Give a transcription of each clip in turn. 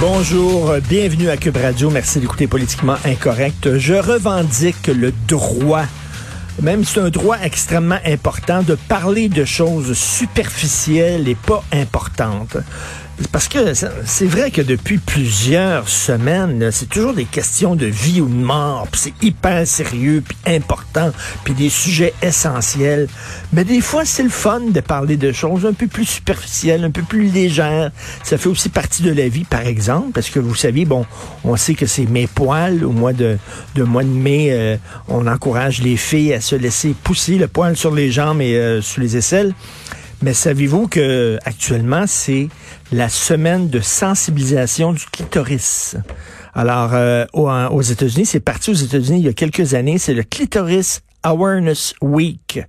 Bonjour, bienvenue à Cube Radio. Merci d'écouter Politiquement Incorrect. Je revendique le droit, même c'est un droit extrêmement important, de parler de choses superficielles et pas importantes. Parce que c'est vrai que depuis plusieurs semaines, c'est toujours des questions de vie ou de mort, puis c'est hyper sérieux, puis important, puis des sujets essentiels. Mais des fois, c'est le fun de parler de choses un peu plus superficielles, un peu plus légères. Ça fait aussi partie de la vie, par exemple, parce que vous savez, bon, on sait que c'est mes poils. Au mois de, de mois de mai, euh, on encourage les filles à se laisser pousser le poil sur les jambes et euh, sous les aisselles. Mais savez-vous que actuellement c'est la semaine de sensibilisation du clitoris? Alors euh, aux, États-Unis, c'est parti aux États-Unis il y a quelques années, c'est le Clitoris Awareness Week.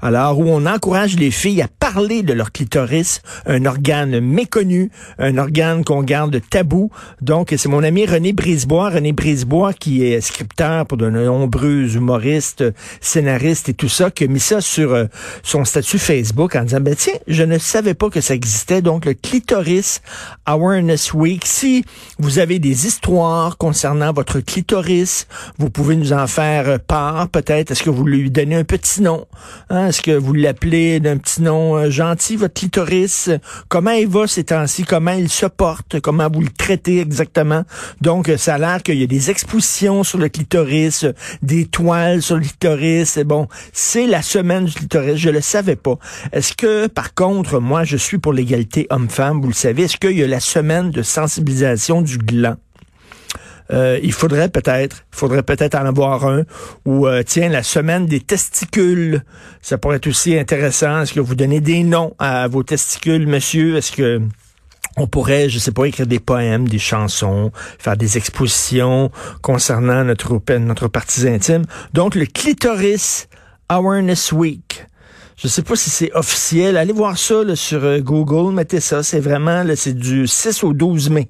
Alors, où on encourage les filles à parler de leur clitoris, un organe méconnu, un organe qu'on garde tabou. Donc, c'est mon ami René Brisebois, René Brisebois qui est scripteur pour de nombreux humoristes, scénaristes et tout ça, qui a mis ça sur euh, son statut Facebook en disant, ben tiens, je ne savais pas que ça existait. Donc, le Clitoris Awareness Week. Si vous avez des histoires concernant votre clitoris, vous pouvez nous en faire part peut-être. Est-ce que vous lui donnez un petit nom? Hein, Est-ce que vous l'appelez d'un petit nom euh, gentil, votre clitoris? Comment il va ces temps-ci? Comment il se porte? Comment vous le traitez exactement? Donc, euh, ça a l'air qu'il y a des expositions sur le clitoris, euh, des toiles sur le clitoris. Bon, c'est la semaine du clitoris. Je le savais pas. Est-ce que, par contre, moi, je suis pour l'égalité homme-femme, vous le savez, est-ce qu'il y a la semaine de sensibilisation du gland? Euh, il faudrait peut-être, faudrait peut-être en avoir un. Ou euh, tiens, la semaine des testicules, ça pourrait être aussi intéressant. Est-ce que vous donnez des noms à vos testicules, monsieur? Est-ce que on pourrait, je sais pas, écrire des poèmes, des chansons, faire des expositions concernant notre notre partie intime? Donc le clitoris Awareness Week. Je sais pas si c'est officiel. Allez voir ça sur euh, Google. Mettez ça. C'est vraiment, c'est du 6 au 12 mai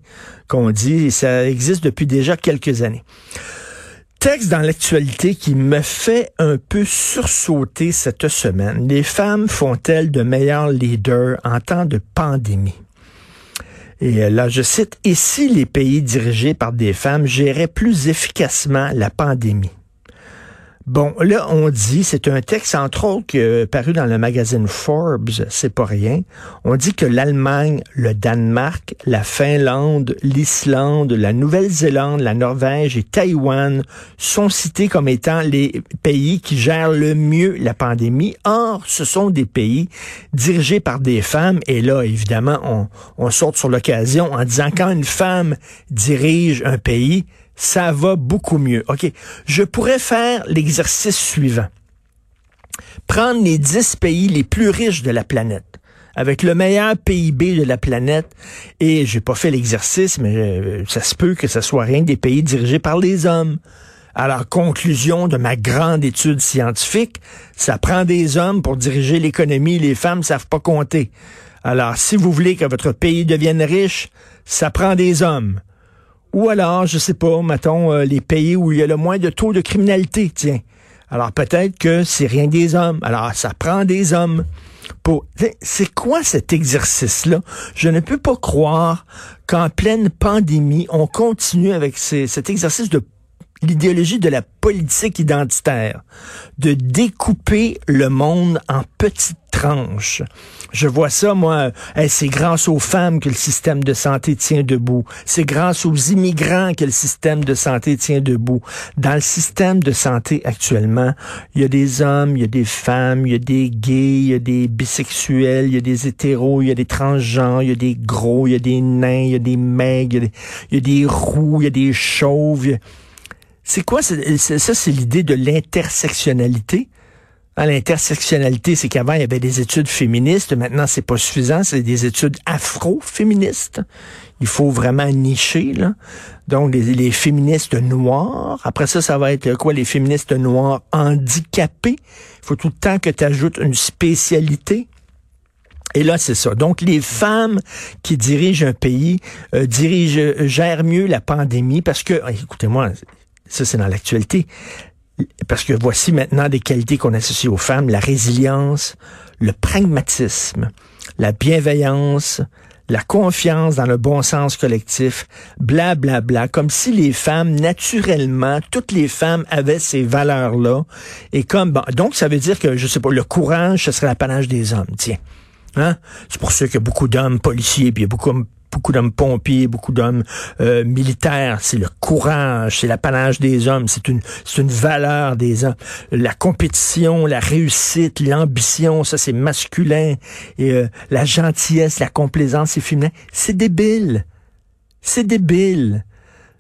qu'on dit. Et ça existe depuis déjà quelques années. Texte dans l'actualité qui me fait un peu sursauter cette semaine. Les femmes font-elles de meilleurs leaders en temps de pandémie? Et euh, là, je cite, et si les pays dirigés par des femmes géraient plus efficacement la pandémie? Bon, là, on dit, c'est un texte, entre autres, euh, paru dans le magazine Forbes, c'est pas rien. On dit que l'Allemagne, le Danemark, la Finlande, l'Islande, la Nouvelle-Zélande, la Norvège et Taïwan sont cités comme étant les pays qui gèrent le mieux la pandémie. Or, ce sont des pays dirigés par des femmes. Et là, évidemment, on, on saute sur l'occasion en disant quand une femme dirige un pays, ça va beaucoup mieux. OK. Je pourrais faire l'exercice suivant. Prendre les 10 pays les plus riches de la planète avec le meilleur PIB de la planète. Et j'ai pas fait l'exercice, mais euh, ça se peut que ce soit rien des pays dirigés par les hommes. Alors, conclusion de ma grande étude scientifique, ça prend des hommes pour diriger l'économie, les femmes savent pas compter. Alors, si vous voulez que votre pays devienne riche, ça prend des hommes. Ou alors, je sais pas, mettons, euh, les pays où il y a le moins de taux de criminalité, tiens. Alors peut-être que c'est rien des hommes. Alors ça prend des hommes. Pour... C'est quoi cet exercice-là? Je ne peux pas croire qu'en pleine pandémie, on continue avec cet exercice de l'idéologie de la politique identitaire, de découper le monde en petites tranches. Je vois ça, moi, c'est grâce aux femmes que le système de santé tient debout. C'est grâce aux immigrants que le système de santé tient debout. Dans le système de santé actuellement, il y a des hommes, il y a des femmes, il y a des gays, il y a des bisexuels, il y a des hétéros, il y a des transgenres, il y a des gros, il y a des nains, il y a des maigres, il y a des, il y a des roux, il y a des chauves. C'est quoi? Ça, c'est l'idée de l'intersectionnalité? Hein, L'intersectionnalité, c'est qu'avant, il y avait des études féministes. Maintenant, c'est pas suffisant. C'est des études afro-féministes. Il faut vraiment nicher, là. Donc, les, les féministes noirs. Après ça, ça va être quoi? Les féministes noirs handicapés. Il faut tout le temps que tu ajoutes une spécialité. Et là, c'est ça. Donc, les femmes qui dirigent un pays euh, dirigent, euh, gèrent mieux la pandémie parce que, écoutez-moi, ça c'est dans l'actualité. Parce que voici maintenant des qualités qu'on associe aux femmes, la résilience, le pragmatisme, la bienveillance, la confiance dans le bon sens collectif, bla bla bla, comme si les femmes naturellement, toutes les femmes avaient ces valeurs-là. Et comme bon, donc ça veut dire que je sais pas, le courage, ce serait l'apanage des hommes. Tiens, hein? C'est pour ça qu'il y a beaucoup d'hommes policiers, puis il y a beaucoup beaucoup d'hommes pompiers, beaucoup d'hommes euh, militaires. C'est le courage, c'est l'apanage des hommes, c'est une, une valeur des hommes. La compétition, la réussite, l'ambition, ça c'est masculin. Et euh, la gentillesse, la complaisance, c'est féminin. C'est débile. C'est débile.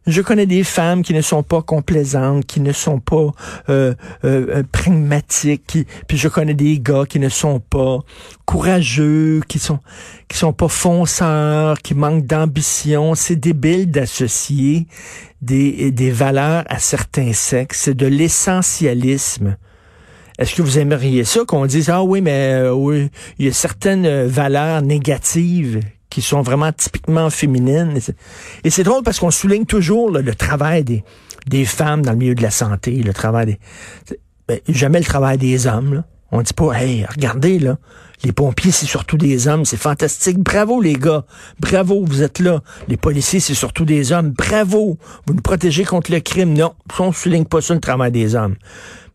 Je connais des femmes qui ne sont pas complaisantes, qui ne sont pas euh, euh, euh, pragmatiques, qui, puis je connais des gars qui ne sont pas courageux, qui sont qui sont pas fonceurs, qui manquent d'ambition. C'est débile d'associer des, des valeurs à certains sexes. C'est de l'essentialisme. Est-ce que vous aimeriez ça qu'on dise ah oui mais euh, oui il y a certaines valeurs négatives qui sont vraiment typiquement féminines. Et c'est drôle parce qu'on souligne toujours là, le travail des, des femmes dans le milieu de la santé, le travail des... Ben, jamais le travail des hommes. Là. On dit pas, hey, regardez, là, les pompiers, c'est surtout des hommes, c'est fantastique. Bravo, les gars. Bravo, vous êtes là. Les policiers, c'est surtout des hommes. Bravo. Vous nous protégez contre le crime. Non, on souligne pas ça, le travail des hommes.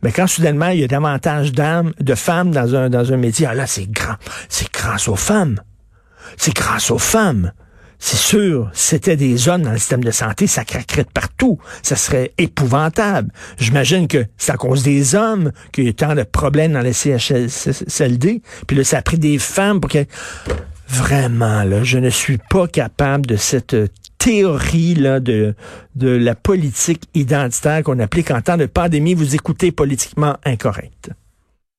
Mais quand soudainement, il y a davantage d'âmes, de femmes dans un, dans un métier, ah là, c'est grand. C'est grâce aux femmes. C'est grâce aux femmes. C'est sûr, c'était des hommes dans le système de santé, ça craquerait partout. Ça serait épouvantable. J'imagine que c'est à cause des hommes qu'il y a tant de problèmes dans les CHSLD. Puis là, ça a pris des femmes pour que... Vraiment, là, je ne suis pas capable de cette théorie là, de, de la politique identitaire qu'on applique en temps de pandémie. Vous écoutez politiquement incorrect.